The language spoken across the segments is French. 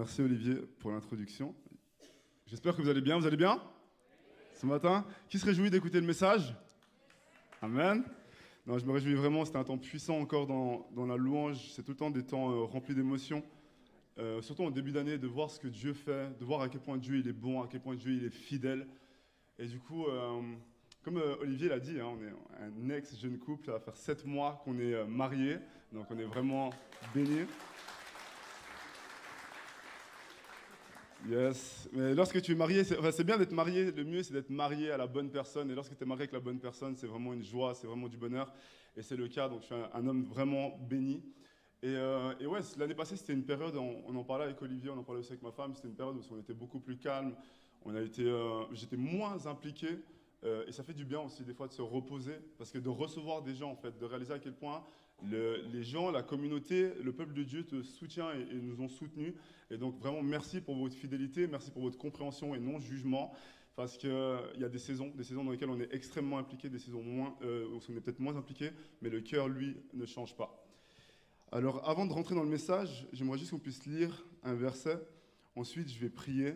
Merci Olivier pour l'introduction. J'espère que vous allez bien. Vous allez bien? Ce matin Qui se réjouit d'écouter le message? Amen. Non, je me réjouis vraiment. C'était un temps puissant encore dans, dans la louange. C'est tout le temps des temps euh, remplis d'émotions. Euh, surtout en début d'année, de voir ce que Dieu fait, de voir à quel point Dieu il est bon, à quel point Dieu il est fidèle. Et du coup, euh, comme Olivier l'a dit, hein, on est un ex-jeune couple, ça va faire sept mois qu'on est mariés, donc on est vraiment bénis. Yes, mais lorsque tu es marié, c'est bien d'être marié, le mieux c'est d'être marié à la bonne personne, et lorsque tu es marié avec la bonne personne, c'est vraiment une joie, c'est vraiment du bonheur, et c'est le cas, donc je suis un, homme vraiment béni. Et, euh, ouais, l'année passée, c'était une période, on, on en parlait avec Olivier, on en parlait aussi avec ma femme, c'était une période où on était beaucoup plus calme, on a été, euh, j'étais moins impliqué, euh, et ça fait du bien aussi des fois de se reposer, parce que de recevoir des gens, en fait, de réaliser à quel point le- les gens, la communauté, le peuple de Dieu te soutient et, nous ont soutenus. Et donc vraiment merci pour votre fidélité, merci pour votre compréhension et non jugement, parce qu'il y a des saisons, des saisons dans lesquelles on est extrêmement impliqué, des saisons euh, où on est peut-être moins impliqué, mais le cœur, lui, ne change pas. Alors avant de rentrer dans le message, j'aimerais juste qu'on puisse lire un verset. Ensuite, je vais prier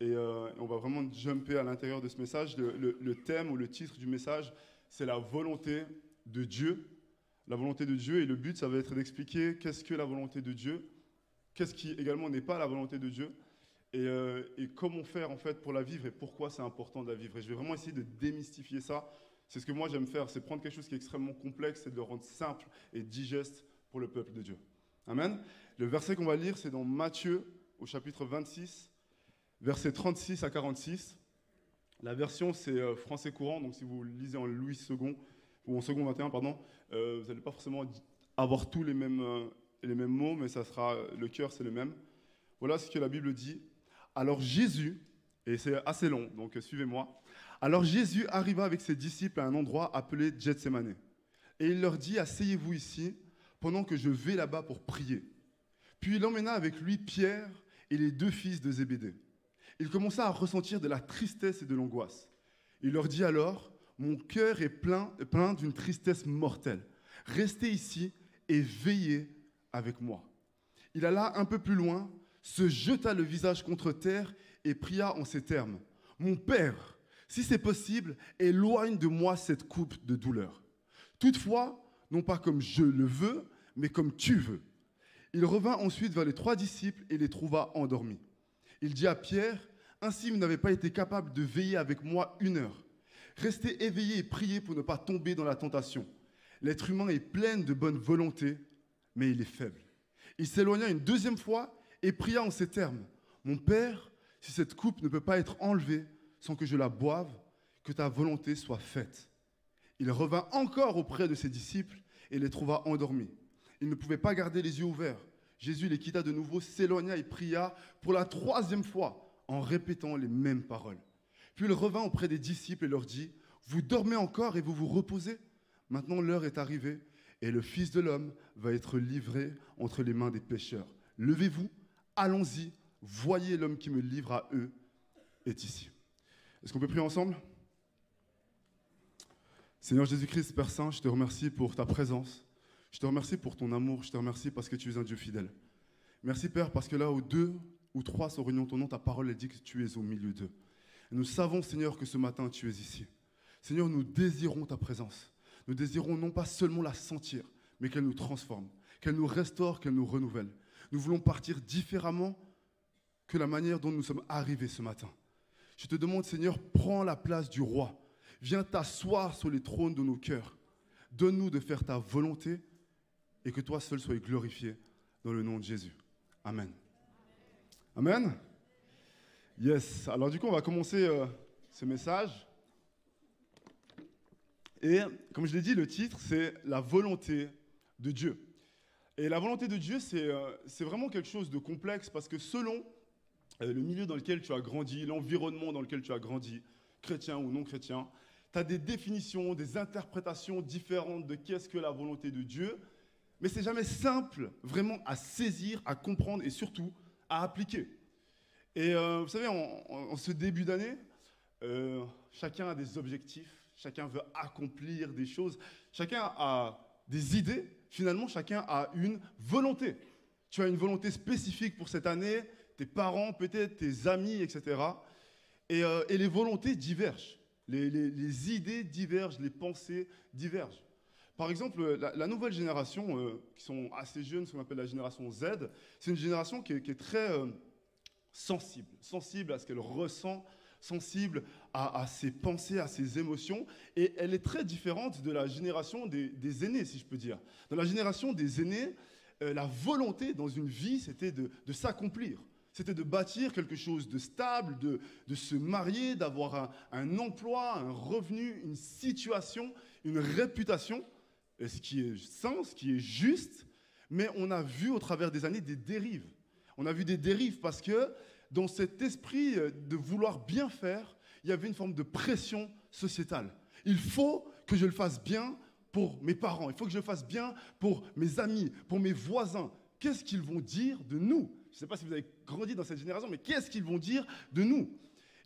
et euh, on va vraiment jumper à l'intérieur de ce message. Le thème ou le titre du message, c'est la volonté de Dieu. La volonté de Dieu et le but, ça va être d'expliquer qu'est-ce que la volonté de Dieu, qu'est-ce qui également n'est pas la volonté de Dieu et, euh, et comment faire en fait pour la vivre et pourquoi c'est important de la vivre. Et je vais vraiment essayer de démystifier ça. C'est ce que moi j'aime faire, c'est prendre quelque chose qui est extrêmement complexe et de le rendre simple et digeste pour le peuple de Dieu. Amen. Le verset qu'on va lire, c'est dans Matthieu au chapitre 26, versets 36 à 46. La version, c'est euh, français courant, donc si vous lisez en Louis II, ou en second 21, pardon, euh, vous n'allez pas forcément avoir tous les mêmes, euh, les mêmes mots, mais ça sera, le cœur, c'est le même. Voilà ce que la Bible dit. Alors Jésus, et c'est assez long, donc euh, suivez-moi. Alors Jésus arriva avec ses disciples à un endroit appelé Gethsemane. Et il leur dit, asseyez-vous ici, pendant que je vais là-bas pour prier. Puis il emmena avec lui Pierre et les deux fils de Zébédée. Il commença à ressentir de la tristesse et de l'angoisse. Il leur dit alors, mon cœur est plein, d'une tristesse mortelle. Restez ici et veillez avec moi. Il alla un peu plus loin, se jeta le visage contre terre et pria en ces termes. Mon Père, si c'est possible, éloigne de moi cette coupe de douleur. Toutefois, non pas comme je le veux, mais comme tu veux. Il revint ensuite vers les trois disciples et les trouva endormis. Il dit à Pierre, Ainsi vous n'avez pas été capable de veiller avec moi une heure. Restez éveillés et priez pour ne pas tomber dans la tentation. L'être humain est plein de bonne volonté, mais il est faible. Il s'éloigna une deuxième fois et pria en ces termes. Mon Père, si cette coupe ne peut pas être enlevée sans que je la boive, que ta volonté soit faite. Il revint encore auprès de ses disciples et les trouva endormis. Ils ne pouvaient pas garder les yeux ouverts. Jésus les quitta de nouveau, s'éloigna et pria pour la troisième fois en répétant les mêmes paroles. Puis il revint auprès des disciples et leur dit, Vous dormez encore et vous vous reposez? Maintenant l'heure est arrivée et le Fils de l'homme va être livré entre les mains des pécheurs. Levez-vous, allons-y, voyez l'homme qui me livre à eux est ici. Est-ce qu'on peut prier ensemble? Seigneur Jésus-Christ, Père Saint, je te remercie pour ta présence. Je te remercie pour ton amour. Je te remercie parce que tu es un Dieu fidèle. Merci Père parce que là où deux ou trois sont réunis en ton nom, ta parole elle dit que tu es au milieu d'eux. Nous savons Seigneur que ce matin tu es ici. Seigneur, nous désirons ta présence. Nous désirons non pas seulement la sentir, mais qu'elle nous transforme, qu'elle nous restaure, qu'elle nous renouvelle. Nous voulons partir différemment que la manière dont nous sommes arrivés ce matin. Je te demande, Seigneur, prends la place du roi. Viens t'asseoir sur les trônes de nos cœurs. Donne-nous de faire ta volonté et que toi seul sois glorifié dans le nom de Jésus. Amen. Amen. Yes. Alors du coup, on va commencer euh, ce message. Et comme je l'ai dit, le titre, c'est la volonté de Dieu. Et la volonté de Dieu, c'est euh, vraiment quelque chose de complexe parce que selon euh, le milieu dans lequel tu as grandi, l'environnement dans lequel tu as grandi, chrétien ou non chrétien, tu as des définitions, des interprétations différentes de qu'est-ce que la volonté de Dieu, mais c'est jamais simple vraiment à saisir, à comprendre et surtout à appliquer. Et euh, vous savez, en, ce début d'année, euh, chacun a des objectifs, chacun veut accomplir des choses, chacun a des idées, finalement chacun a une volonté. Tu as une volonté spécifique pour cette année, tes parents, peut-être tes amis, etc. Euh, et, les volontés divergent. Les, idées divergent, les pensées divergent. Par exemple, la, nouvelle génération, qui sont assez jeunes, ce qu'on appelle la génération Z, c'est une génération qui est, très sensible, sensible à ce qu'elle ressent, sensible à, ses pensées, à ses émotions, et elle est très différente de la génération des, aînés, si je peux dire. Dans la génération des aînés, la volonté dans une vie, c'était de s'accomplir c'était de bâtir quelque chose de stable, de, de se marier, d'avoir un, emploi, un revenu, une situation, une réputation, ce qui est sain, ce qui est juste. Mais on a vu au travers des années des dérives. On a vu des dérives parce que dans cet esprit de vouloir bien faire, il y avait une forme de pression sociétale. Il faut que je le fasse bien pour mes parents, il faut que je le fasse bien pour mes amis, pour mes voisins. Qu'est-ce qu'ils vont dire de nous? Je ne sais pas si vous avez grandi dans cette génération, mais qu'est-ce qu'ils vont dire de nous?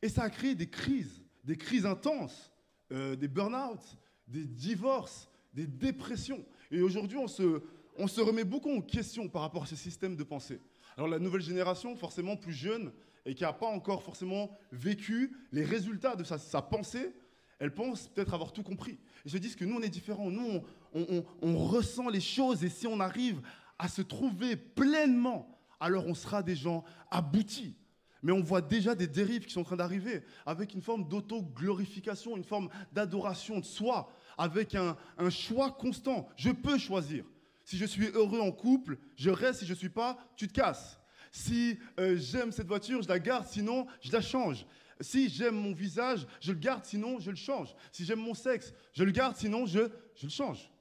Et ça a créé des crises, des crises intenses, euh, des burn-out, des divorces, des dépressions. Et aujourd'hui, on se, on se remet beaucoup en question par rapport à ce système de pensée. Alors la nouvelle génération, forcément plus jeune, et qui n'a pas encore forcément vécu les résultats de sa, pensée, elle pense peut-être avoir tout compris. Et je dis que nous, on est différents. Nous, on, ressent les choses, et si on arrive à se trouver pleinement alors on sera des gens aboutis. Mais on voit déjà des dérives qui sont en train d'arriver, avec une forme d'auto-glorification, une forme d'adoration de soi, avec un, choix constant. Je peux choisir. Si je suis heureux en couple, je reste. Si je ne suis pas, tu te casses. Si euh, j'aime cette voiture, je la garde, sinon je la change. Si j'aime mon visage, je le garde, sinon je le change. Si j'aime mon sexe, je le garde, sinon je, le change.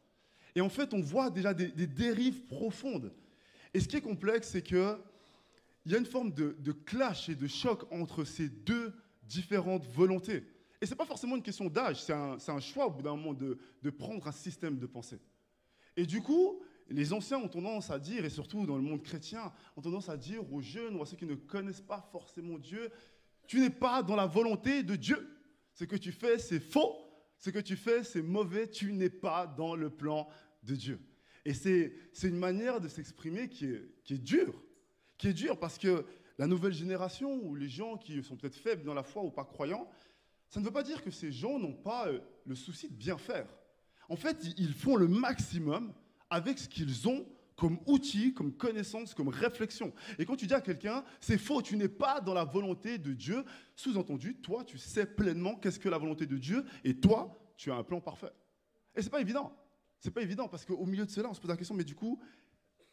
Et en fait, on voit déjà des dérives profondes. Et ce qui est complexe, c'est qu'il y a une forme de, clash et de choc entre ces deux différentes volontés. Et ce n'est pas forcément une question d'âge, c'est un, choix au bout d'un moment de, de prendre un système de pensée. Et du coup, les anciens ont tendance à dire, et surtout dans le monde chrétien, ont tendance à dire aux jeunes ou à ceux qui ne connaissent pas forcément Dieu, tu n'es pas dans la volonté de Dieu. Ce que tu fais, c'est faux. Ce que tu fais, c'est mauvais. Tu n'es pas dans le plan de Dieu. Et c'est une manière de s'exprimer qui est, qui est dure. Qui est dure parce que la nouvelle génération ou les gens qui sont peut-être faibles dans la foi ou pas croyants, ça ne veut pas dire que ces gens n'ont pas euh, le souci de bien faire. En fait, ils font le maximum avec ce qu'ils ont comme outil, comme connaissance, comme réflexion. Et quand tu dis à quelqu'un, c'est faux, tu n'es pas dans la volonté de Dieu, sous-entendu, toi, tu sais pleinement qu'est-ce que la volonté de Dieu, et toi, tu as un plan parfait. Et c'est pas évident. C'est pas évident parce qu'au milieu de cela, on se pose la question, mais du coup,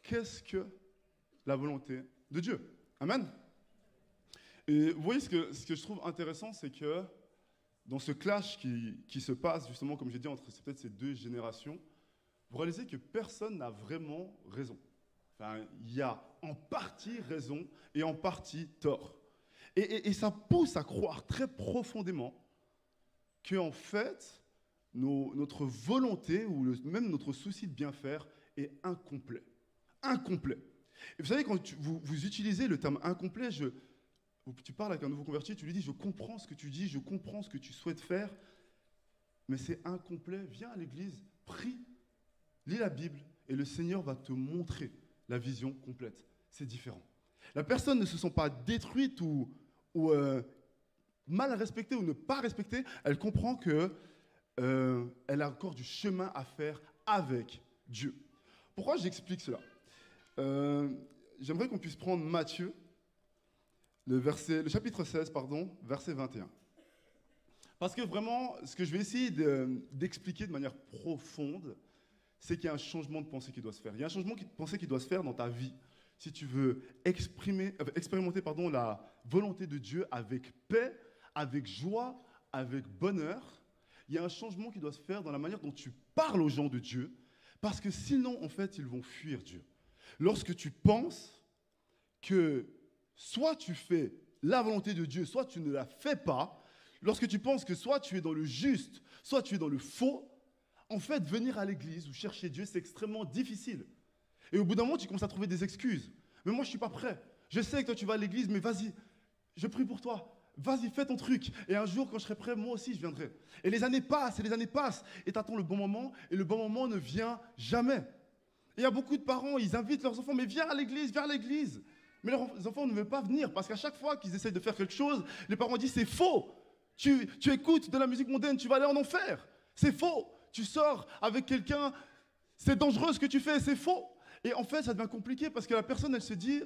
qu'est-ce que la volonté de Dieu? Amen? Et vous voyez ce que, ce que je trouve intéressant, c'est que dans ce clash qui, qui, se passe, justement, comme j'ai dit, entre peut-être ces deux générations, vous réalisez que personne n'a vraiment raison. Enfin, il y a en partie raison et en partie tort. Et, ça pousse à croire très profondément qu'en fait, notre volonté ou même notre souci de bien faire est incomplet. Incomplet. Et vous savez, quand vous, vous, utilisez le terme incomplet, je, tu parles avec un nouveau converti, tu lui dis, je comprends ce que tu dis, je comprends ce que tu souhaites faire, mais c'est incomplet. Viens à l'église, prie, lis la Bible, et le Seigneur va te montrer la vision complète. C'est différent. La personne ne se sent pas détruite ou, euh, mal respectée ou ne pas respectée, elle comprend que euh, elle a encore du chemin à faire avec Dieu. Pourquoi j'explique cela? Euh, J'aimerais qu'on puisse prendre Matthieu, le chapitre 16, pardon, verset 21. Parce que vraiment, ce que je vais essayer d'expliquer de, manière profonde, c'est qu'il y a un changement de pensée qui doit se faire. Il y a un changement de pensée qui doit se faire dans ta vie. Si tu veux exprimer, euh, expérimenter pardon, la volonté de Dieu avec paix, avec joie, avec bonheur, il y a un changement qui doit se faire dans la manière dont tu parles aux gens de Dieu, parce que sinon, en fait, ils vont fuir Dieu. Lorsque tu penses que soit tu fais la volonté de Dieu, soit tu ne la fais pas, lorsque tu penses que soit tu es dans le juste, soit tu es dans le faux, en fait, venir à l'église ou chercher Dieu, c'est extrêmement difficile. Et au bout d'un moment, tu commences à trouver des excuses. Mais moi, je ne suis pas prêt. Je sais que toi, tu vas à l'église, mais vas-y, je prie pour toi. Vas-y, fais ton truc. Et un jour, quand je serai prêt, moi aussi, je viendrai. Et les années passent, et les années passent, et tu attends le bon moment, et le bon moment ne vient jamais. il y a beaucoup de parents, ils invitent leurs enfants, mais viens à l'église, viens à l'église. Mais les enfants ne veulent pas venir parce qu'à chaque fois qu'ils essayent de faire quelque chose, les parents disent c'est faux. Tu, tu écoutes de la musique mondaine, tu vas aller en enfer. C'est faux. Tu sors avec quelqu'un, c'est dangereux ce que tu fais, c'est faux. Et en fait, ça devient compliqué parce que la personne, elle se dit,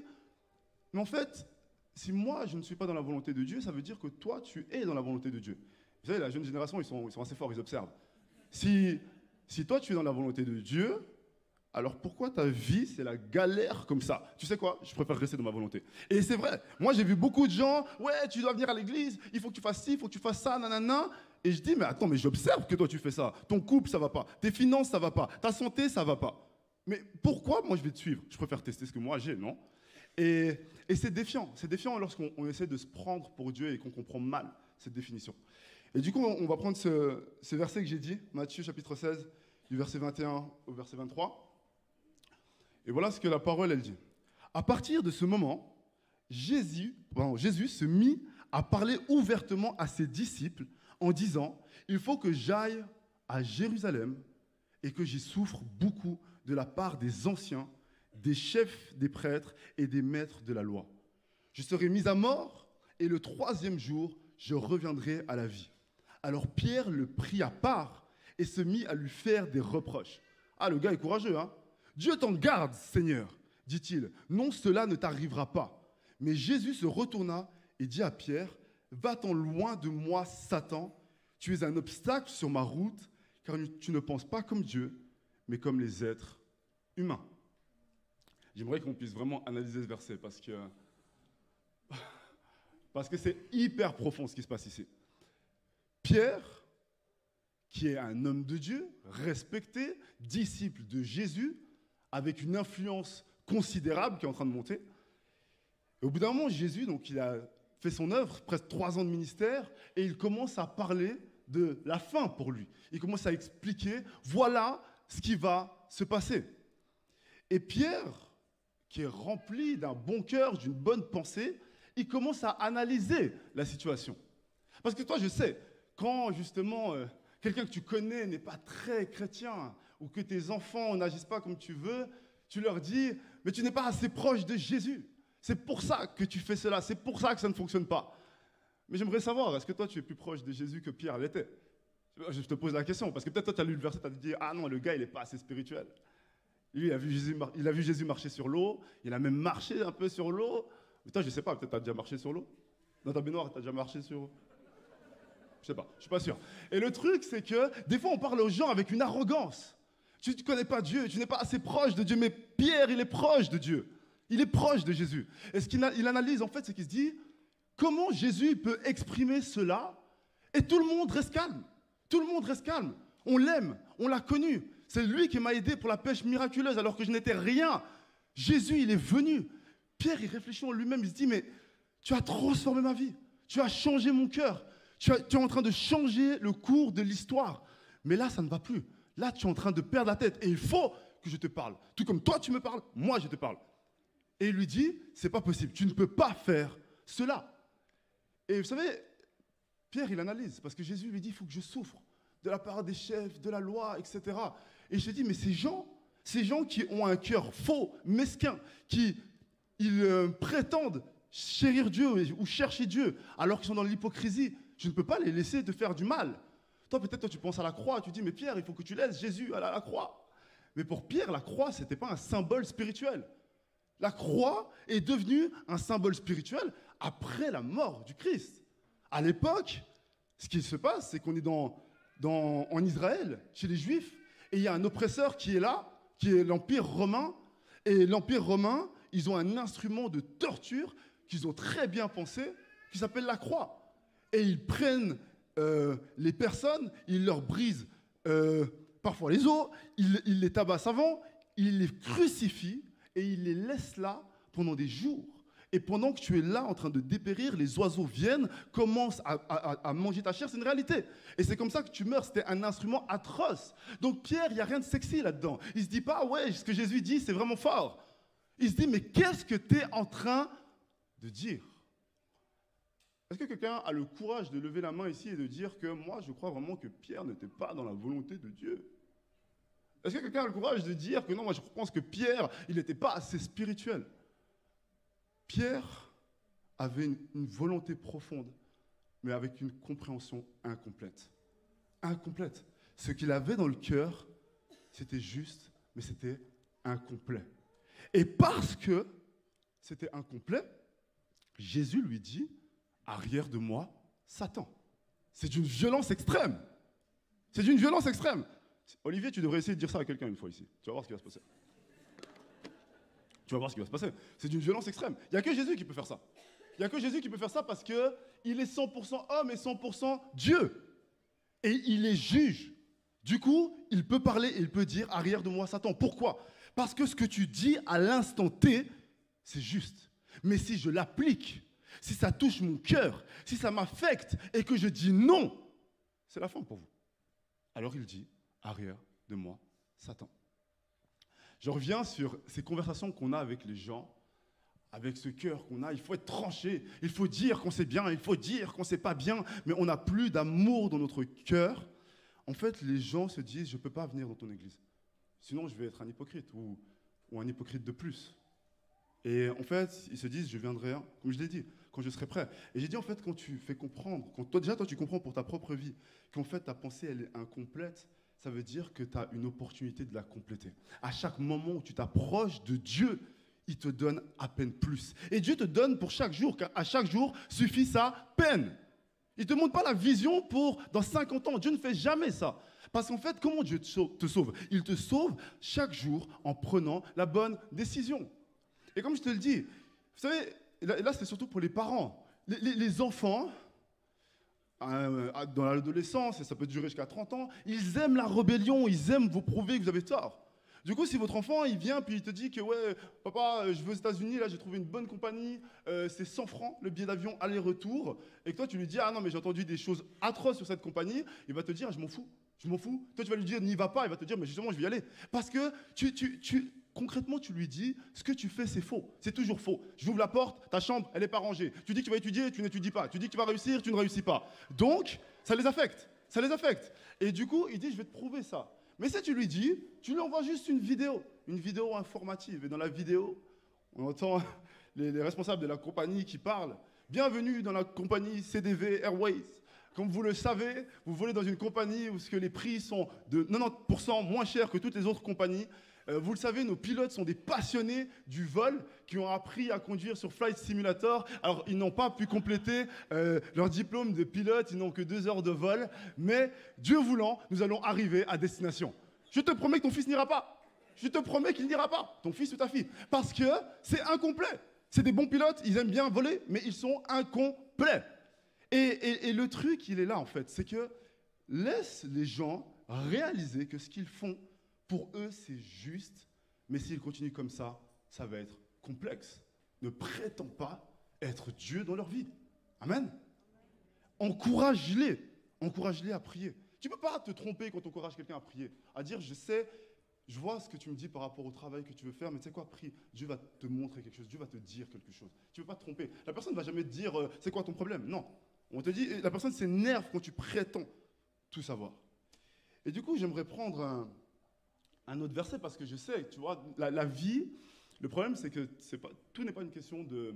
mais en fait, si moi, je ne suis pas dans la volonté de Dieu, ça veut dire que toi, tu es dans la volonté de Dieu. Vous savez, la jeune génération, ils sont, ils sont assez forts, ils observent. Si, si toi, tu es dans la volonté de Dieu, alors pourquoi ta vie, c'est la galère comme ça? Tu sais quoi? Je préfère rester dans ma volonté. Et c'est vrai. Moi, j'ai vu beaucoup de gens, ouais, tu dois venir à l'église, il faut que tu fasses ci, il faut que tu fasses ça, nanana. Et je dis, mais attends, mais j'observe que toi, tu fais ça. Ton couple, ça va pas. Tes finances, ça va pas. Ta santé, ça va pas. Mais pourquoi moi, je vais te suivre? Je préfère tester ce que moi j'ai, non? Et, c'est défiant. C'est défiant lorsqu'on essaie de se prendre pour Dieu et qu'on comprend mal cette définition. Et du coup, on va prendre ce, verset que j'ai dit, Matthieu chapitre 16, du verset 21 au verset 23. Et voilà ce que la parole, elle dit. À partir de ce moment, Jésus se mit à parler ouvertement à ses disciples en disant, il faut que j'aille à Jérusalem et que j'y souffre beaucoup de la part des anciens, des chefs des prêtres et des maîtres de la loi. Je serai mis à mort et le troisième jour, je reviendrai à la vie. Alors Pierre le prit à part et se mit à lui faire des reproches. Ah, le gars est courageux, hein Dieu t'en garde, Seigneur, dit-il. Non, cela ne t'arrivera pas. Mais Jésus se retourna et dit à Pierre, Va-t'en loin de moi, Satan. Tu es un obstacle sur ma route, car tu ne penses pas comme Dieu, mais comme les êtres humains. J'aimerais qu'on puisse vraiment analyser ce verset parce que parce que c'est hyper profond ce qui se passe ici. Pierre, qui est un homme de Dieu, respecté, disciple de Jésus, avec une influence considérable qui est en train de monter. Et au bout d'un moment, Jésus, donc, il a fait son œuvre, presque trois ans de ministère, et il commence à parler de la fin pour lui. Il commence à expliquer, voilà ce qui va se passer. Et Pierre, qui est rempli d'un bon cœur, d'une bonne pensée, il commence à analyser la situation. Parce que toi, je sais, quand justement euh, quelqu'un que tu connais n'est pas très chrétien, ou que tes enfants n'agissent pas comme tu veux, tu leur dis, mais tu n'es pas assez proche de Jésus. C'est pour ça que tu fais cela, c'est pour ça que ça ne fonctionne pas. Mais j'aimerais savoir, est-ce que toi tu es plus proche de Jésus que Pierre l'était? Je te pose la question, parce que peut-être toi tu as lu le verset, tu as dit, ah non, le gars il n'est pas assez spirituel. Lui, il a, vu Jésus, marcher sur l'eau, il a même marché un peu sur l'eau. Mais toi, je ne sais pas, peut-être tu as déjà marché sur l'eau. Dans ta baignoire, tu as déjà marché sur Je sais pas, je suis pas sûr. Et le truc, c'est que des fois, on parle aux gens avec une arrogance. Tu ne connais pas Dieu, tu n'es pas assez proche de Dieu, mais Pierre, il est proche de Dieu. Il est proche de Jésus. Et ce qu'il analyse, en fait, c'est qu'il se dit, comment Jésus peut exprimer cela et tout le monde reste calme. Tout le monde reste calme. On l'aime, on l'a connu. C'est lui qui m'a aidé pour la pêche miraculeuse alors que je n'étais rien. Jésus, il est venu. Pierre, il réfléchit en lui-même, il se dit, mais tu as transformé ma vie. Tu as changé mon cœur. tu es en train de changer le cours de l'histoire. Mais là, ça ne va plus. Là, tu es en train de perdre la tête et il faut que je te parle. Tout comme toi, tu me parles, moi, je te parle. Et il lui dit, c'est pas possible, tu ne peux pas faire cela. Et vous savez, Pierre, il analyse, parce que Jésus lui dit, il faut que je souffre de la part des chefs, de la loi, etc. Et je dis, mais ces gens, ces gens qui ont un cœur faux, mesquin, qui ils, euh, prétendent chérir Dieu ou chercher Dieu, alors qu'ils sont dans l'hypocrisie, je ne peux pas les laisser te faire du mal. Toi, peut-être, toi, tu penses à la croix, tu dis, mais Pierre, il faut que tu laisses Jésus à la, croix. Mais pour Pierre, la croix, ce n'était pas un symbole spirituel. La croix est devenue un symbole spirituel après la mort du Christ. À l'époque, ce qui se passe, c'est qu'on est en Israël, chez les Juifs, et il y a un oppresseur qui est là, qui est l'Empire romain. Et l'Empire romain, ils ont un instrument de torture qu'ils ont très bien pensé, qui s'appelle la croix. Et ils prennent euh, les personnes, il leur brise euh, parfois les os, il, les tabasse avant, il les crucifie et il les laisse là pendant des jours. Et pendant que tu es là en train de dépérir, les oiseaux viennent, commencent à, manger ta chair. C'est une réalité. Et c'est comme ça que tu meurs. C'était un instrument atroce. Donc Pierre, il n'y a rien de sexy là-dedans. Il se dit pas, ouais, ce que Jésus dit, c'est vraiment fort. Il se dit, mais qu'est-ce que tu es en train de dire? Est-ce que quelqu'un a le courage de lever la main ici et de dire que moi, je crois vraiment que Pierre n'était pas dans la volonté de Dieu? Est-ce que quelqu'un a le courage de dire que non, moi, je pense que Pierre, il n'était pas assez spirituel? Pierre avait une, volonté profonde, mais avec une compréhension incomplète. Incomplète. Ce qu'il avait dans le cœur, c'était juste, mais c'était incomplet. Et parce que c'était incomplet, Jésus lui dit, arrière de moi, Satan. C'est d'une violence extrême. C'est d'une violence extrême. Olivier, tu devrais essayer de dire ça à quelqu'un une fois ici. Tu vas voir ce qui va se passer. Tu vas voir ce qui va se passer. C'est d'une violence extrême. Il n'y a que Jésus qui peut faire ça. Il n'y a que Jésus qui peut faire ça parce qu'il est 100% homme et 100% Dieu. Et il est juge. Du coup, il peut parler et il peut dire arrière de moi Satan. Pourquoi? Parce que ce que tu dis à l'instant T, c'est juste. Mais si je l'applique, si ça touche mon cœur, si ça m'affecte et que je dis non, c'est la fin pour vous. Alors il dit arrière de moi Satan. Je reviens sur ces conversations qu'on a avec les gens, avec ce cœur qu'on a. Il faut être tranché, il faut dire qu'on sait bien, il faut dire qu'on ne sait pas bien, mais on n'a plus d'amour dans notre cœur. En fait, les gens se disent, je ne peux pas venir dans ton église. Sinon, je vais être un hypocrite ou, ou un hypocrite de plus. Et en fait, ils se disent, je viendrai, comme je l'ai dit, quand je serai prêt. Et j'ai dit, en fait, quand tu fais comprendre, quand toi, déjà, toi, tu comprends pour ta propre vie, qu'en fait, ta pensée, elle est incomplète, ça veut dire que tu as une opportunité de la compléter. À chaque moment où tu t'approches de Dieu, il te donne à peine plus. Et Dieu te donne pour chaque jour, car à chaque jour suffit sa peine. Il ne te montre pas la vision pour dans 50 ans. Dieu ne fait jamais ça. Parce qu'en fait, comment Dieu te sauve Il te sauve chaque jour en prenant la bonne décision. Et comme je te le dis, vous savez, là, c'est surtout pour les parents. Les, enfants, euh, dans l'adolescence, et ça peut durer jusqu'à 30 ans, ils aiment la rébellion, ils aiment vous prouver que vous avez tort. Du coup, si votre enfant, il vient, puis il te dit que, ouais, papa, je vais aux États-Unis, là, j'ai trouvé une bonne compagnie, euh, c'est 100 francs le billet d'avion aller-retour, et que toi, tu lui dis, ah non, mais j'ai entendu des choses atroces sur cette compagnie, il va te dire, je m'en fous, je m'en fous. Toi, tu vas lui dire, n'y va pas, il va te dire, mais justement, je vais y aller. Parce que tu, tu, concrètement, tu lui dis, ce que tu fais, c'est faux. C'est toujours faux. J'ouvre la porte, ta chambre, elle n'est pas rangée. Tu dis que tu vas étudier, tu n'étudies pas. Tu dis que tu vas réussir, tu ne réussis pas. Donc, ça les affecte. Ça les affecte. Et du coup, il dit, je vais te prouver ça. Mais si tu lui dis, tu lui envoies juste une vidéo, une vidéo informative. Et dans la vidéo, on entend les, responsables de la compagnie qui parlent. Bienvenue dans la compagnie CDV Airways. Comme vous le savez, vous volez dans une compagnie où les prix sont de 90% moins chers que toutes les autres compagnies. Euh, vous le savez, nos pilotes sont des passionnés du vol qui ont appris à conduire sur Flight Simulator. Alors, ils n'ont pas pu compléter euh, leur diplôme de pilote, ils n'ont que deux heures de vol. Mais, Dieu voulant, nous allons arriver à destination. Je te promets que ton fils n'ira pas. Je te promets qu'il n'ira pas, ton fils ou ta fille. Parce que c'est incomplet. C'est des bons pilotes, ils aiment bien voler, mais ils sont incomplets. et le truc, il est là, en fait. C'est que laisse les gens réaliser que ce qu'ils font, pour eux, c'est juste, mais s'ils continuent comme ça, ça va être complexe. Ne prétend pas être Dieu dans leur vie. Amen. Encourage-les. Encourage-les à prier. Tu ne peux pas te tromper quand tu encourages quelqu'un à prier, à dire je sais, je vois ce que tu me dis par rapport au travail que tu veux faire, mais tu sais quoi, prie. Dieu va te montrer quelque chose, Dieu va te dire quelque chose. Tu ne peux pas te tromper. La personne ne va jamais te dire euh, c'est quoi ton problème? Non. On te dit, la personne s'énerve quand tu prétends tout savoir. Et du coup, j'aimerais prendre un, un autre verset parce que je sais, tu vois, la, vie, le problème c'est que tout n'est pas une question de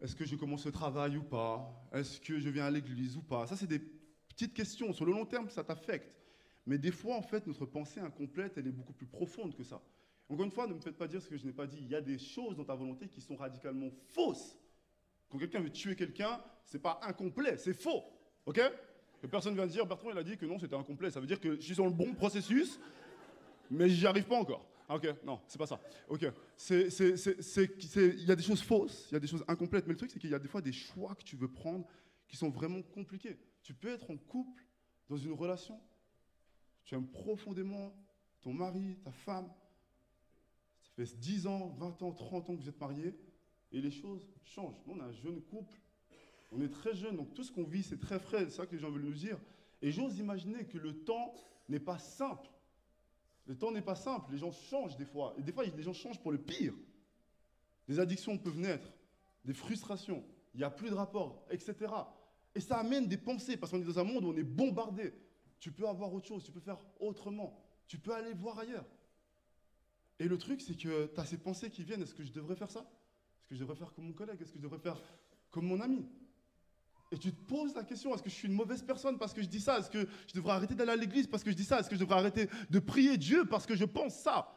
est-ce que je commence le travail ou pas, est-ce que je viens à l'église ou pas? Ça, c'est des petites questions. Sur le long terme, ça t'affecte. Mais des fois, en fait, notre pensée incomplète, elle est beaucoup plus profonde que ça. Encore une fois, ne me faites pas dire ce que je n'ai pas dit. Il y a des choses dans ta volonté qui sont radicalement fausses. Quand quelqu'un veut tuer quelqu'un, c'est pas incomplet, c'est faux. OK? Que personne vient dire, Bertrand, il a dit que non, c'était incomplet. Ça veut dire que je suis dans le bon processus, mais j'y arrive pas encore. Ah, ok, non, c'est pas ça. Ok, il y a des choses fausses, il y a des choses incomplètes, mais le truc c'est qu'il y a des fois des choix que tu veux prendre qui sont vraiment compliqués. Tu peux être en couple, dans une relation, tu aimes profondément ton mari, ta femme, ça fait 10 ans, 20 ans, 30 ans que vous êtes mariés, et les choses changent. On a un jeune couple, on est très jeune, donc tout ce qu'on vit, c'est très frais, c'est ça que les gens veulent nous dire. Et j'ose imaginer que le temps n'est pas simple le temps n'est pas simple, les gens changent des fois. Et des fois, les gens changent pour le pire. Des addictions peuvent naître, des frustrations, il n'y a plus de rapport, etc. Et ça amène des pensées, parce qu'on est dans un monde où on est bombardé. Tu peux avoir autre chose, tu peux faire autrement, tu peux aller voir ailleurs. Et le truc, c'est que tu as ces pensées qui viennent, est-ce que je devrais faire ça? Est-ce que je devrais faire comme mon collègue? Est-ce que je devrais faire comme mon ami? Et tu te poses la question, est-ce que je suis une mauvaise personne parce que je dis ça? Est-ce que je devrais arrêter d'aller à l'église parce que je dis ça? Est-ce que je devrais arrêter de prier Dieu parce que je pense ça?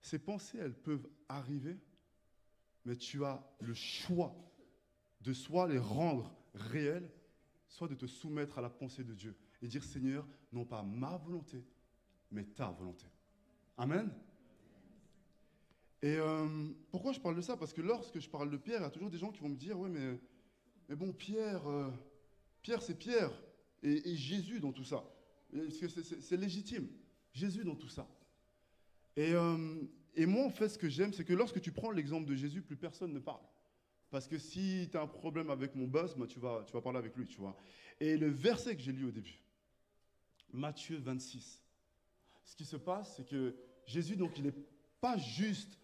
Ces pensées, elles peuvent arriver, mais tu as le choix de soit les rendre réelles, soit de te soumettre à la pensée de Dieu et dire Seigneur, non pas ma volonté, mais ta volonté. Amen? Et euh, pourquoi je parle de ça? Parce que lorsque je parle de Pierre, il y a toujours des gens qui vont me dire Oui, mais, mais bon, Pierre, euh, Pierre, c'est Pierre. Et, Jésus dans tout ça. C'est légitime? Jésus dans tout ça. Et, euh, et moi, en fait, ce que j'aime, c'est que lorsque tu prends l'exemple de Jésus, plus personne ne parle. Parce que si tu as un problème avec mon boss, bah, tu, vas, tu vas parler avec lui, tu vois. Et le verset que j'ai lu au début, Matthieu 26, ce qui se passe, c'est que Jésus, donc, il n'est pas juste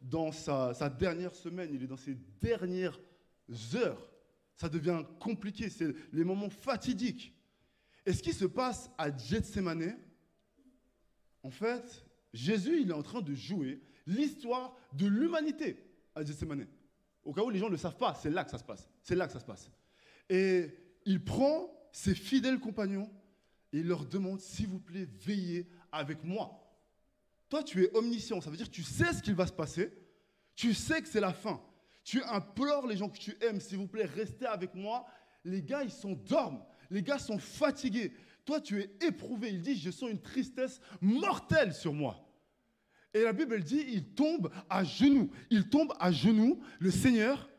dans sa, dernière semaine, il est dans ses dernières heures. Ça devient compliqué, c'est les moments fatidiques. Et ce qui se passe à Gethsemane, en fait, Jésus, il est en train de jouer l'histoire de l'humanité à Gethsemane. Au cas où les gens ne le savent pas, c'est là que ça se passe. C'est là que ça se passe. Et il prend ses fidèles compagnons et il leur demande, s'il vous plaît, veillez avec moi. Toi, tu es omniscient, ça veut dire que tu sais ce qu'il va se passer, tu sais que c'est la fin. Tu implores les gens que tu aimes, s'il vous plaît, restez avec moi. Les gars, ils sont dorment. Les gars sont fatigués. Toi, tu es éprouvé. Il dit, je sens une tristesse mortelle sur moi. Et la Bible, elle dit, il tombe à genoux. Il tombe à genoux, le Seigneur.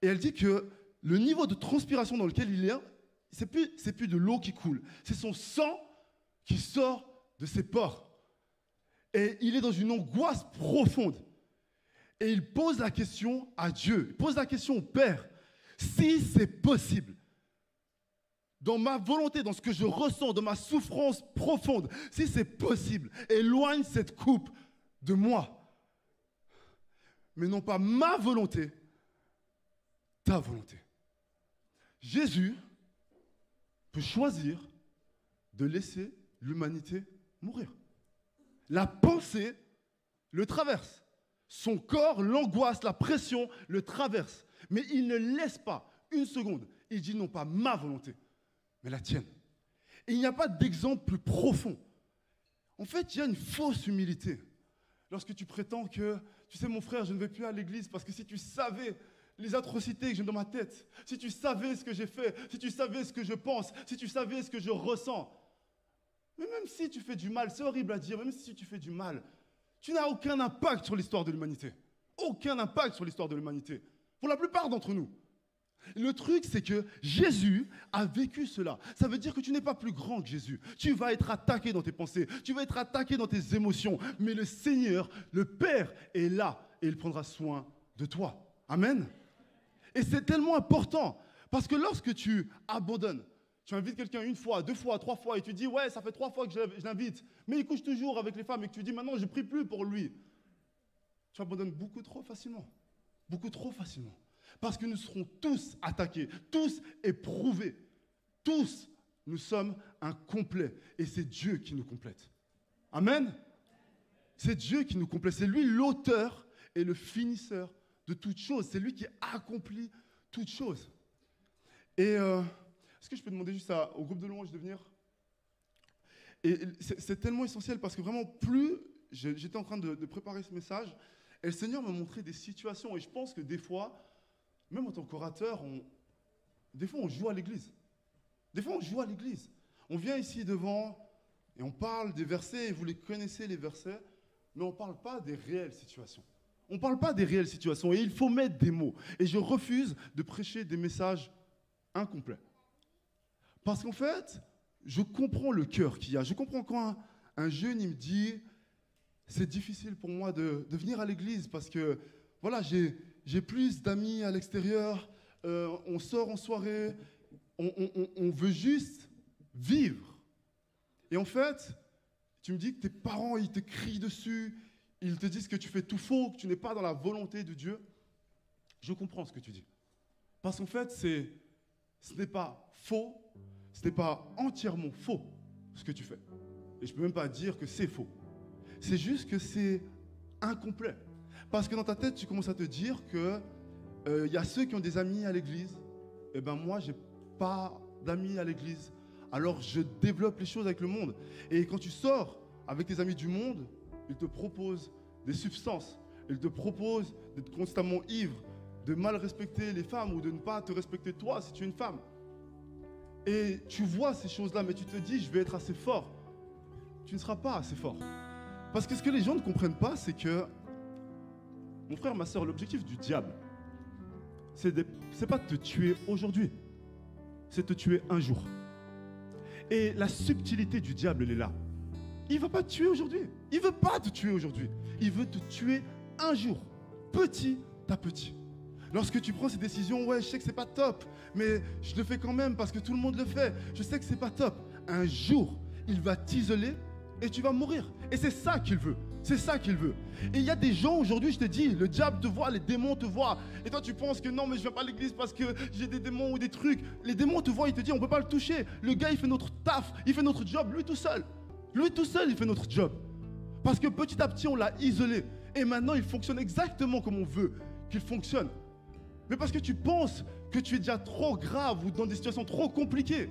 Et elle dit que le niveau de transpiration dans lequel il est, c'est plus, plus de l'eau qui coule. C'est son sang qui sort de ses pores. Et il est dans une angoisse profonde. Et il pose la question à Dieu, il pose la question au Père, si c'est possible, dans ma volonté, dans ce que je ressens, dans ma souffrance profonde, si c'est possible, éloigne cette coupe de moi. Mais non pas ma volonté, ta volonté. Jésus peut choisir de laisser l'humanité mourir. La pensée le traverse. Son corps, l'angoisse, la pression le traverse. Mais il ne laisse pas une seconde. Il dit non pas ma volonté, mais la tienne. Et il n'y a pas d'exemple plus profond. En fait, il y a une fausse humilité. Lorsque tu prétends que, tu sais mon frère, je ne vais plus à l'église parce que si tu savais les atrocités que j'ai dans ma tête, si tu savais ce que j'ai fait, si tu savais ce que je pense, si tu savais ce que je ressens, mais même si tu fais du mal, c'est horrible à dire, même si tu fais du mal, tu n'as aucun impact sur l'histoire de l'humanité. Aucun impact sur l'histoire de l'humanité. Pour la plupart d'entre nous. Le truc, c'est que Jésus a vécu cela. Ça veut dire que tu n'es pas plus grand que Jésus. Tu vas être attaqué dans tes pensées, tu vas être attaqué dans tes émotions. Mais le Seigneur, le Père, est là et il prendra soin de toi. Amen. Et c'est tellement important parce que lorsque tu abandonnes, tu invites quelqu'un une fois, deux fois, trois fois, et tu dis, ouais, ça fait trois fois que je, l'invite, mais il couche toujours avec les femmes, et que tu dis, maintenant, je ne prie plus pour lui. Tu abandonnes beaucoup trop facilement. Beaucoup trop facilement. Parce que nous serons tous attaqués, tous éprouvés. Tous, nous sommes incomplets. Et c'est Dieu qui nous complète. Amen. C'est Dieu qui nous complète. C'est lui l'auteur et le finisseur de toutes choses. C'est lui qui accomplit toutes choses. Et euh, est-ce que je peux demander juste au groupe de louange de venir? Et c'est tellement essentiel parce que vraiment, plus j'étais en train de, préparer ce message, et le Seigneur m'a montré des situations. Et je pense que des fois, même en tant qu'orateur, des fois on joue à l'église. Des fois on joue à l'église. On vient ici devant et on parle des versets, et vous les connaissez les versets, mais on ne parle pas des réelles situations. On ne parle pas des réelles situations et il faut mettre des mots. Et je refuse de prêcher des messages incomplets. Parce qu'en fait, je comprends le cœur qu'il y a. Je comprends quand un, jeune il me dit c'est difficile pour moi de, venir à l'église parce que voilà, j'ai plus d'amis à l'extérieur, euh, on sort en soirée, on, veut juste vivre. Et en fait, tu me dis que tes parents, ils te crient dessus, ils te disent que tu fais tout faux, que tu n'es pas dans la volonté de Dieu. Je comprends ce que tu dis. Parce qu'en fait, ce n'est pas faux, ce n'est pas entièrement faux ce que tu fais. Et je ne peux même pas dire que c'est faux. C'est juste que c'est incomplet. Parce que dans ta tête, tu commences à te dire que il y a ceux qui ont des amis à l'église. Et ben moi, j'ai pas d'amis à l'église. Alors je développe les choses avec le monde. Et quand tu sors avec tes amis du monde, ils te proposent des substances. Ils te proposent d'être constamment ivre, de mal respecter les femmes ou de ne pas te respecter toi si tu es une femme. Et tu vois ces choses-là, mais tu te dis, je vais être assez fort. Tu ne seras pas assez fort. Parce que ce que les gens ne comprennent pas, c'est que, mon frère, ma soeur, l'objectif du diable, c'est n'est pas de te tuer aujourd'hui, c'est de te tuer un jour. Et la subtilité du diable, elle est là. Il ne va pas te tuer aujourd'hui. Il ne veut pas te tuer aujourd'hui. Il veut te tuer un jour, petit à petit. Lorsque tu prends ces décisions, ouais, je sais que c'est pas top, mais je le fais quand même parce que tout le monde le fait. Je sais que c'est pas top. Un jour, il va t'isoler et tu vas mourir. Et c'est ça qu'il veut. C'est ça qu'il veut. Et il y a des gens aujourd'hui, je te dis, le diable te voit, les démons te voient. Et toi, tu penses que non, mais je viens pas à l'église parce que j'ai des démons ou des trucs. Les démons te voient, ils te disent, on peut pas le toucher. Le gars, il fait notre taf, il fait notre job, lui tout seul. Lui tout seul, il fait notre job. Parce que petit à petit, on l'a isolé. Et maintenant, il fonctionne exactement comme on veut qu'il fonctionne. Mais parce que tu penses que tu es déjà trop grave ou dans des situations trop compliquées.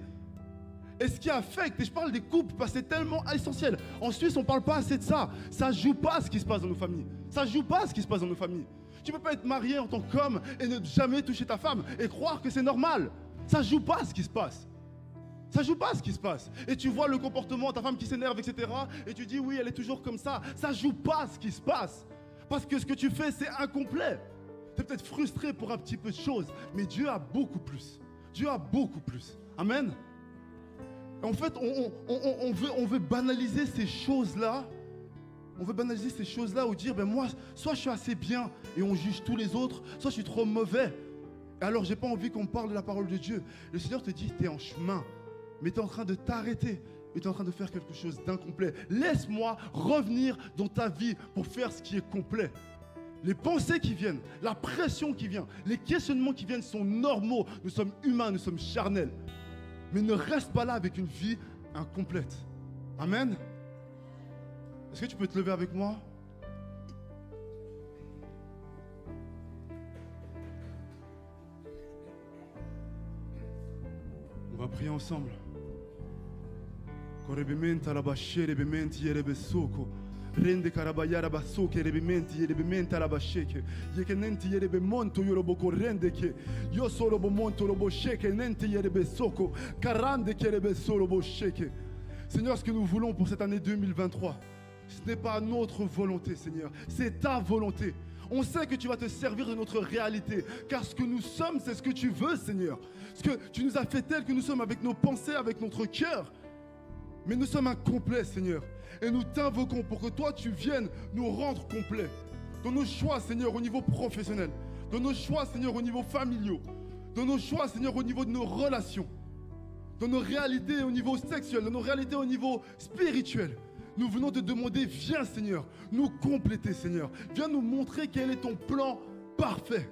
Et ce qui affecte, et je parle des couples parce que c'est tellement essentiel. En Suisse, on ne parle pas assez de ça. Ça joue pas ce qui se passe dans nos familles. Ça joue pas ce qui se passe dans nos familles. Tu ne peux pas être marié en tant qu'homme et ne jamais toucher ta femme et croire que c'est normal. Ça joue pas ce qui se passe. Ça joue pas ce qui se passe. Et tu vois le comportement, de ta femme qui s'énerve, etc. Et tu dis oui, elle est toujours comme ça. Ça joue pas ce qui se passe. Parce que ce que tu fais, c'est incomplet. Tu es peut-être frustré pour un petit peu de choses, mais Dieu a beaucoup plus. Dieu a beaucoup plus. Amen. En fait, on, veut, banaliser ces choses-là. On veut banaliser ces choses-là ou dire, ben moi, soit je suis assez bien et on juge tous les autres, soit je suis trop mauvais. Alors, j'ai pas envie qu'on parle de la parole de Dieu. Le Seigneur te dit, tu es en chemin, mais tu es en train de t'arrêter tu es en train de faire quelque chose d'incomplet. Laisse-moi revenir dans ta vie pour faire ce qui est complet. Les pensées qui viennent, la pression qui vient, les questionnements qui viennent sont normaux. Nous sommes humains, nous sommes charnels. Mais ne reste pas là avec une vie incomplète. Amen. Est-ce que tu peux te lever avec moi? On va prier ensemble. Rende karabayara basoke rebimenti yerebimenti alabasheke yekenenti yerebe monto yo solo bo monto robo sheke nenti yerebe soko. Karande kerebe solo bo sheke. Seigneur ce que nous voulons pour cette année 2023 ce n'est pas notre volonté Seigneur. C'est ta volonté. On sait que tu vas te servir de notre réalité, car ce que nous sommes, c'est ce que tu veux, Seigneur. Ce que tu nous as fait tel que nous sommes avec nos pensées, avec notre cœur. Mais nous sommes incomplets, Seigneur. Et nous t'invoquons pour que toi, tu viennes nous rendre complets. Dans nos choix, Seigneur, au niveau professionnel. Dans nos choix, Seigneur, au niveau familial. Dans nos choix, Seigneur, au niveau de nos relations. Dans nos réalités au niveau sexuel. Dans nos réalités au niveau spirituel. Nous venons te demander, viens, Seigneur, nous compléter, Seigneur. Viens nous montrer quel est ton plan parfait.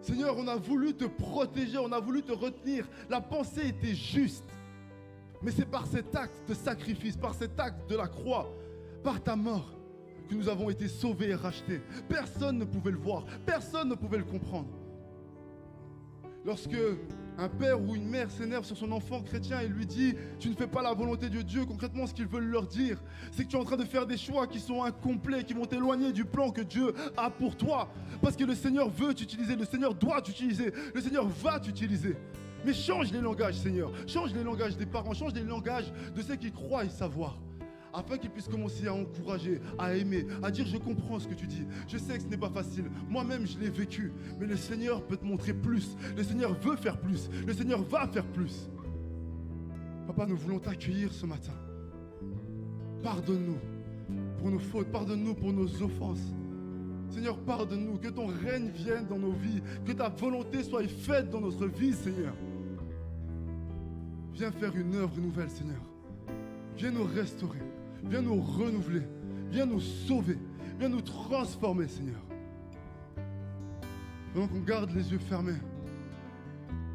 Seigneur, on a voulu te protéger, on a voulu te retenir. La pensée était juste. Mais c'est par cet acte de sacrifice, par cet acte de la croix, par ta mort, que nous avons été sauvés et rachetés. Personne ne pouvait le voir, personne ne pouvait le comprendre. Lorsque un père ou une mère s'énerve sur son enfant chrétien et lui dit Tu ne fais pas la volonté de Dieu, concrètement, ce qu'ils veulent leur dire, c'est que tu es en train de faire des choix qui sont incomplets, qui vont t'éloigner du plan que Dieu a pour toi. Parce que le Seigneur veut t'utiliser, le Seigneur doit t'utiliser, le Seigneur va t'utiliser. Mais change les langages, Seigneur. Change les langages des parents, change les langages de ceux qui croient et savoir. Afin qu'ils puissent commencer à encourager, à aimer, à dire je comprends ce que tu dis. Je sais que ce n'est pas facile. Moi-même, je l'ai vécu. Mais le Seigneur peut te montrer plus. Le Seigneur veut faire plus. Le Seigneur va faire plus. Papa, nous voulons t'accueillir ce matin. Pardonne-nous pour nos fautes. Pardonne-nous pour nos offenses. Seigneur, pardonne-nous. Que ton règne vienne dans nos vies. Que ta volonté soit faite dans notre vie, Seigneur. Viens faire une œuvre nouvelle, Seigneur. Viens nous restaurer. Viens nous renouveler. Viens nous sauver. Viens nous transformer, Seigneur. Donc on garde les yeux fermés.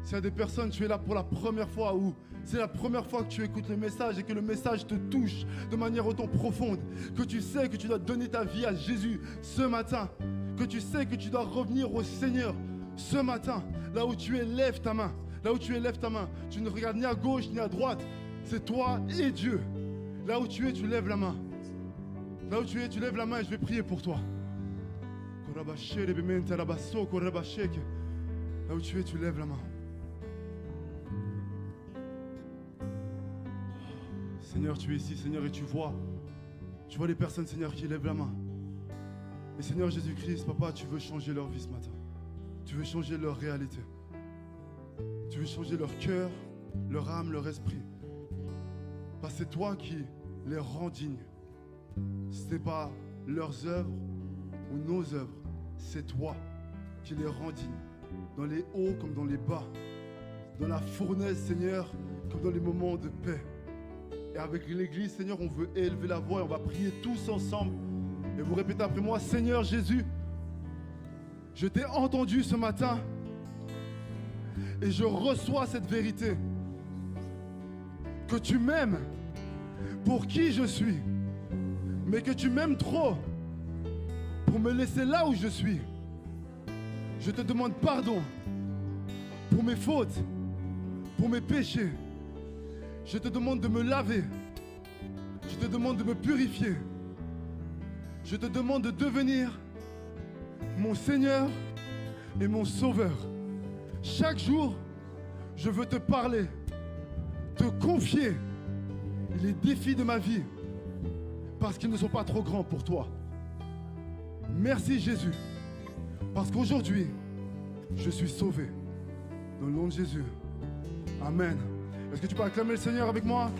S'il y a des personnes, tu es là pour la première fois ou c'est la première fois que tu écoutes le message et que le message te touche de manière autant profonde, que tu sais que tu dois donner ta vie à Jésus ce matin, que tu sais que tu dois revenir au Seigneur ce matin, là où tu es, ta main. Là où tu es, lève ta main. Tu ne regardes ni à gauche ni à droite. C'est toi et Dieu. Là où tu es, tu lèves la main. Là où tu es, tu lèves la main et je vais prier pour toi. Là où tu es, tu lèves la main. Seigneur, tu es ici, Seigneur, et tu vois. Tu vois les personnes, Seigneur, qui lèvent la main. Et Seigneur Jésus-Christ, Papa, tu veux changer leur vie ce matin. Tu veux changer leur réalité. Tu veux changer leur cœur, leur âme, leur esprit. Parce que c'est toi qui les rends dignes. Ce n'est pas leurs œuvres ou nos œuvres. C'est toi qui les rends dignes. Dans les hauts comme dans les bas. Dans la fournaise, Seigneur, comme dans les moments de paix. Et avec l'Église, Seigneur, on veut élever la voix et on va prier tous ensemble. Et vous répétez après moi, Seigneur Jésus, je t'ai entendu ce matin et je reçois cette vérité. Que tu m'aimes pour qui je suis, mais que tu m'aimes trop pour me laisser là où je suis. Je te demande pardon pour mes fautes, pour mes péchés. Je te demande de me laver. Je te demande de me purifier. Je te demande de devenir mon Seigneur et mon Sauveur. Chaque jour, je veux te parler, te confier les défis de ma vie, parce qu'ils ne sont pas trop grands pour toi. Merci Jésus, parce qu'aujourd'hui, je suis sauvé. Dans le nom de Jésus. Amen. Est-ce que tu peux acclamer le Seigneur avec moi?